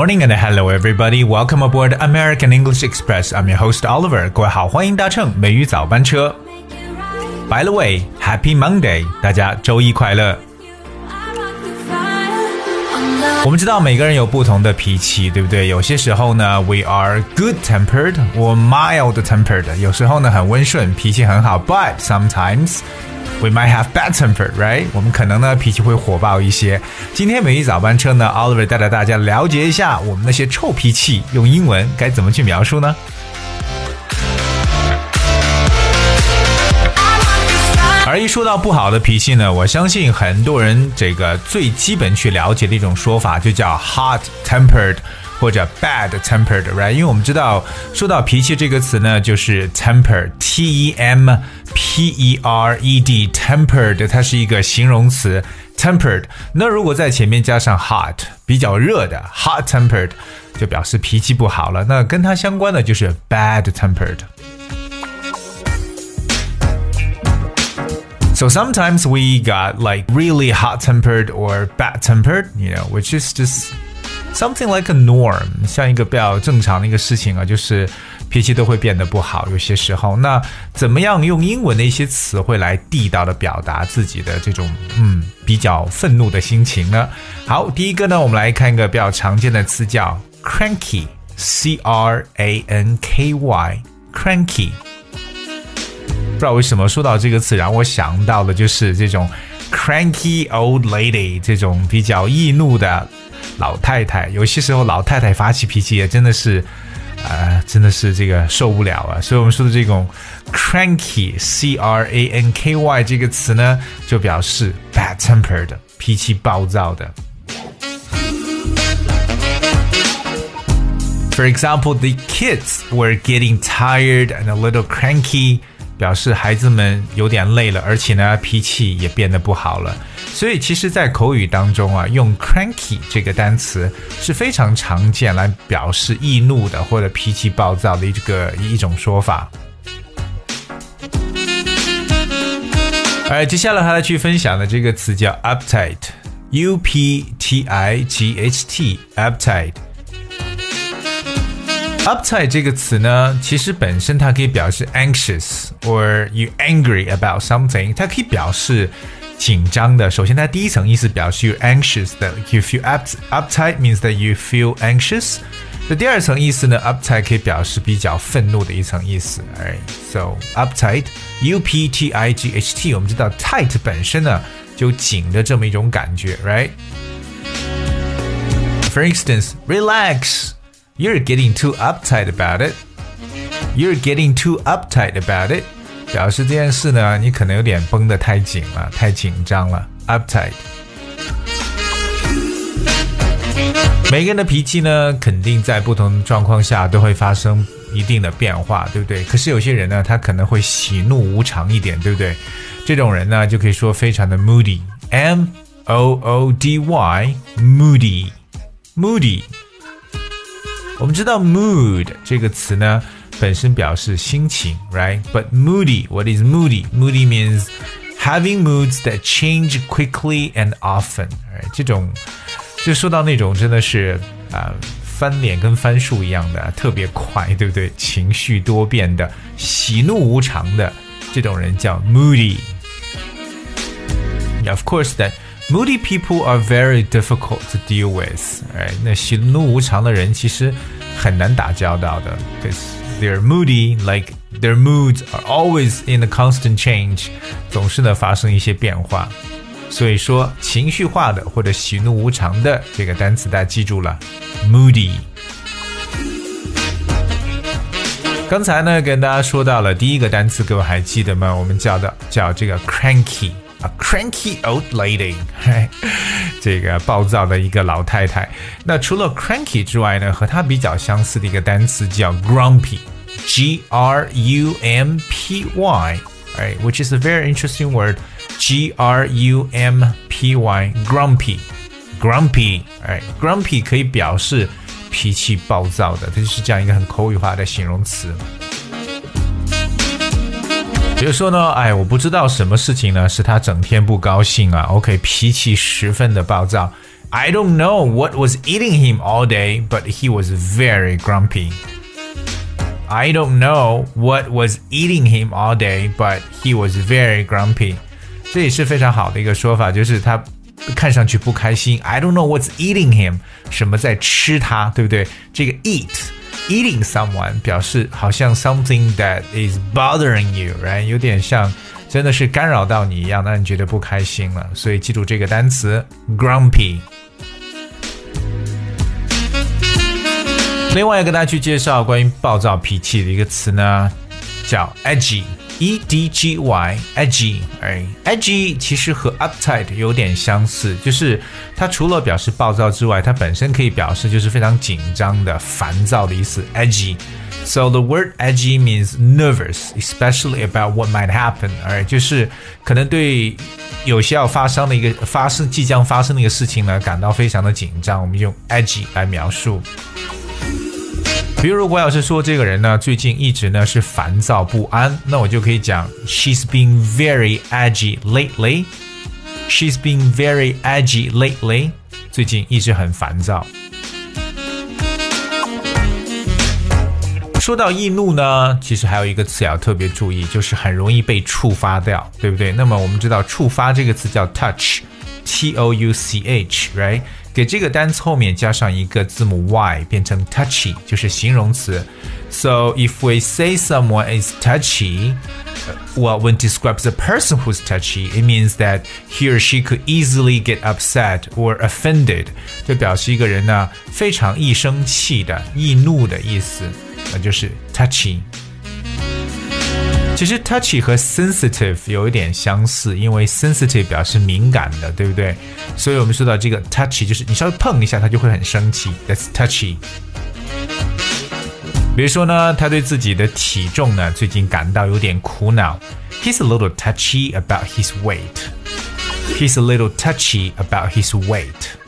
morning and hello everybody. Welcome aboard American English Express. I'm your host Oliver. 各位好，欢迎搭乘美语早班车。By the way, Happy Monday！大家周一快乐。我们知道每个人有不同的脾气，对不对？有些时候呢，we are good-tempered or mild-tempered。有时候呢，很温顺，脾气很好。But sometimes We might have bad temper, right? 我们可能呢脾气会火爆一些。今天每一早班车呢，Oliver 带着大家了解一下我们那些臭脾气，用英文该怎么去描述呢？而一说到不好的脾气呢，我相信很多人这个最基本去了解的一种说法就叫 hot tempered。或者 bad tempered，right？因为我们知道说到脾气这个词呢，就是 temper，t e m p e r e d，tempered，它是一个形容词，tempered。那如果在前面加上 hot，比较热的 hot tempered，就表示脾气不好了。那跟它相关的就是 bad tempered。So sometimes we got like really hot tempered or bad tempered, you know, which is just something like a norm，像一个比较正常的一个事情啊，就是脾气都会变得不好。有些时候，那怎么样用英文的一些词汇来地道的表达自己的这种嗯比较愤怒的心情呢？好，第一个呢，我们来看一个比较常见的词叫 cranky，c r a n k y，cranky。 不知道为什么说到这个词，让我想到的就是这种 cranky old lady，这种比较易怒的。老太太，有些时候老太太发起脾气也真的是，呃，真的是这个受不了啊。所以我们说的这种 cranky，c r a n k y 这个词呢，就表示 bad tempered，脾气暴躁的。For example, the kids were getting tired and a little cranky. 表示孩子们有点累了，而且呢脾气也变得不好了。所以其实，在口语当中啊，用 cranky 这个单词是非常常见来表示易怒的或者脾气暴躁的一个一种说法。哎，接下来还要去分享的这个词叫 uptight，u p t i g h t，uptight。Uptight 这个词呢，其实本身它可以表示 anxious or you angry about something，它可以表示紧张的。首先，它第一层意思表示 you anxious 的，you feel up uptight means that you feel anxious。那第二层意思呢，uptight 可以表示比较愤怒的一层意思。Alright，so uptight，u p t i g h t，我们知道 tight 本身呢就紧的这么一种感觉，right？For instance，relax。You're getting too uptight about it. You're getting too uptight about it. 表示这件事呢，你可能有点绷得太紧了，太紧张了。Uptight。每个人的脾气呢，肯定在不同状况下都会发生一定的变化，对不对？可是有些人呢，他可能会喜怒无常一点，对不对？这种人呢，就可以说非常的 moody。M O O D Y，moody，moody。我们知道 mood 这个词呢，本身表示心情，right？But moody, what is moody? Moody means having moods that change quickly and often。这种就说到那种真的是啊、呃、翻脸跟翻书一样的，特别快，对不对？情绪多变的、喜怒无常的这种人叫 moody。Yeah, of course that Moody people are very difficult to deal with，哎，那喜怒无常的人其实很难打交道的，because they're moody, like their moods are always in a constant change，总是呢发生一些变化。所以说，情绪化的或者喜怒无常的这个单词大家记住了，moody。刚才呢跟大家说到了第一个单词，各位还记得吗？我们叫的叫这个 cranky。A cranky old lady， 这个暴躁的一个老太太。那除了 cranky 之外呢，和它比较相似的一个单词叫 grumpy，G R U M P Y，right，which is a very interesting word。G R U M P Y，grumpy，grumpy，right，grumpy 可以表示脾气暴躁的，它就是这样一个很口语化的形容词。比如说呢，哎，我不知道什么事情呢，使他整天不高兴啊。OK，脾气十分的暴躁 I don't know what was eating him all day, but he was very grumpy. I don't know what was eating him all day, but he was very grumpy. 这也是非常好的一个说法，就是他看上去不开心。I don't know what's eating him，什么在吃他，对不对？这个 eat Eating someone 表示好像 something that is bothering you，然后有点像真的是干扰到你一样，让你觉得不开心了。所以记住这个单词 grumpy。另外要跟大家去介绍关于暴躁脾气的一个词呢，叫 edgy。E D G Y edgy，哎，edgy 其实和 uptight 有点相似，就是它除了表示暴躁之外，它本身可以表示就是非常紧张的、烦躁的意思。edgy。So the word edgy means nervous, especially about what might happen. 哎，就是可能对有些要发生的一个发生即将发生的一个事情呢，感到非常的紧张。我们用 edgy 来描述。比如，如果要是说这个人呢，最近一直呢是烦躁不安，那我就可以讲，She's been very edgy lately. She's been very edgy lately. 最近一直很烦躁。说到易怒呢，其实还有一个词要特别注意，就是很容易被触发掉，对不对？那么我们知道，触发这个词叫 touch touch，T O U C H，right？给这个单词后面加上一个字母 y，变成 touchy，就是形容词。So if we say someone is touchy, well, when describes a person who's touchy, it means that he or she could easily get upset or offended，就表示一个人呢非常易生气的、易怒的意思，那就是 touchy。 其实 touchy 和 sensitive 有一点相似，因为 sensitive 表示敏感的，对不对？所以我们说到这个 touchy，就是你稍微碰一下，他就会很生气。That's touchy。比如说呢，他对自己的体重呢最近感到有点苦恼。He's a little touchy about his weight. He's a little touchy about his weight.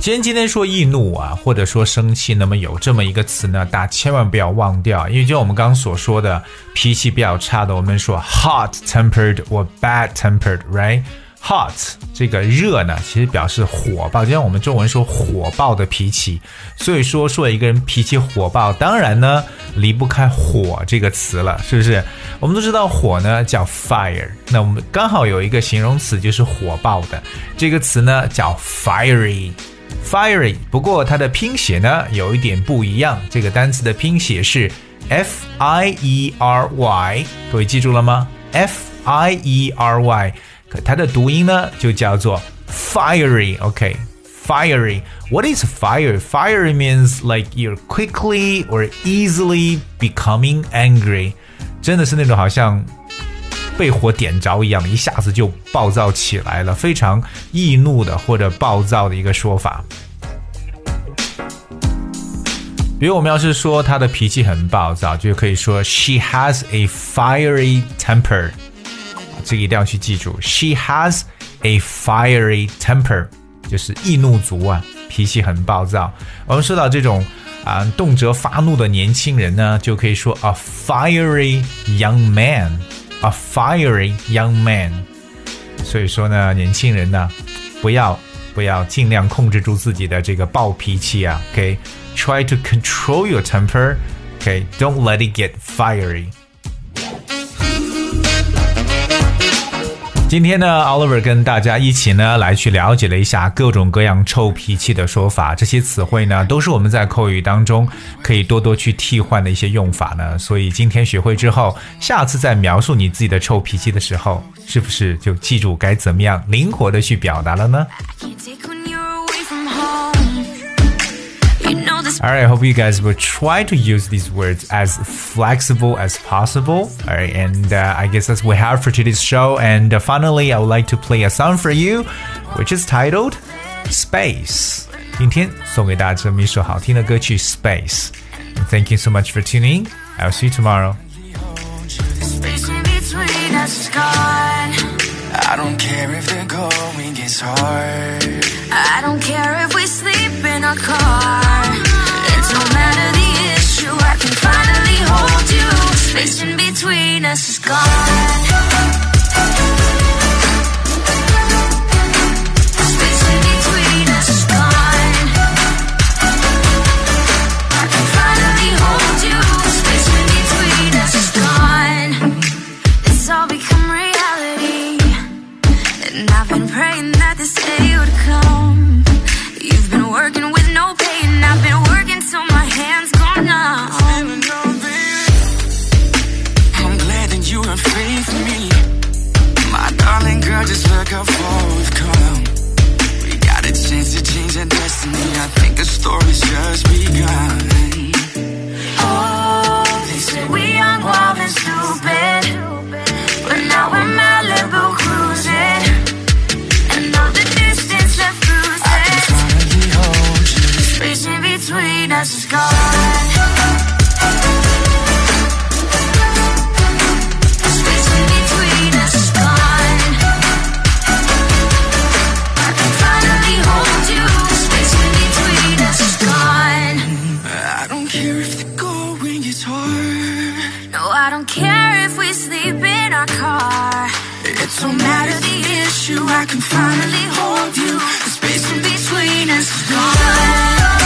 既然今天说易怒啊，或者说生气，那么有这么一个词呢，大家千万不要忘掉，因为就我们刚刚所说的，脾气比较差的，我们说 hot tempered or bad tempered，right？hot 这个热呢，其实表示火爆，就像我们中文说火爆的脾气。所以说说一个人脾气火爆，当然呢离不开火这个词了，是不是？我们都知道火呢叫 fire，那我们刚好有一个形容词就是火爆的，这个词呢叫 fiery。Fiery，不过它的拼写呢有一点不一样。这个单词的拼写是 F I E R Y，各位记住了吗？F I E R Y，可它的读音呢就叫做 fiery。OK，fiery。What is fire? Fiery means like you're quickly or easily becoming angry。真的是那种好像。 被火点着一样，一下子就暴躁起来了，非常易怒的或者暴躁的一个说法。比如我们要是说他的脾气很暴躁，就可以说 She has a fiery temper。这个一定要去记住，She has a fiery temper，就是易怒族啊，脾气很暴躁。我们说到这种啊动辄发怒的年轻人呢，就可以说 a fiery young man。a fiery young man。所以说呢，年轻人呢，不要不要尽量控制住自己的这个暴脾气啊。OK，try、okay? to control your temper。OK，don't、okay? let it get fiery。 今天呢，Oliver 跟大家一起呢来去了解了一下各种各样臭脾气的说法，这些词汇呢都是我们在口语当中可以多多去替换的一些用法呢。所以今天学会之后，下次在描述你自己的臭脾气的时候，是不是就记住该怎么样灵活的去表达了呢 ？Alright, I hope you guys will try to use these words as flexible as possible. Alright, and uh, I guess that's what we have for today's show. And uh, finally, I would like to play a song for you, which is titled Space. 今天送给大家这么一首好听的歌曲 Space. And thank you so much for tuning. I'll see you tomorrow. I don't care if the going gets hard. I don't care if we sleep in a car. Space in between us is gone. My darling girl, just look how far we've come. We got a chance to change our destiny. I think the story's just begun. Oh, they we wild, and stupid But now we're I don't care if we sleep in our car. It don't matter the issue. I can finally hold you. The space in between us is gone.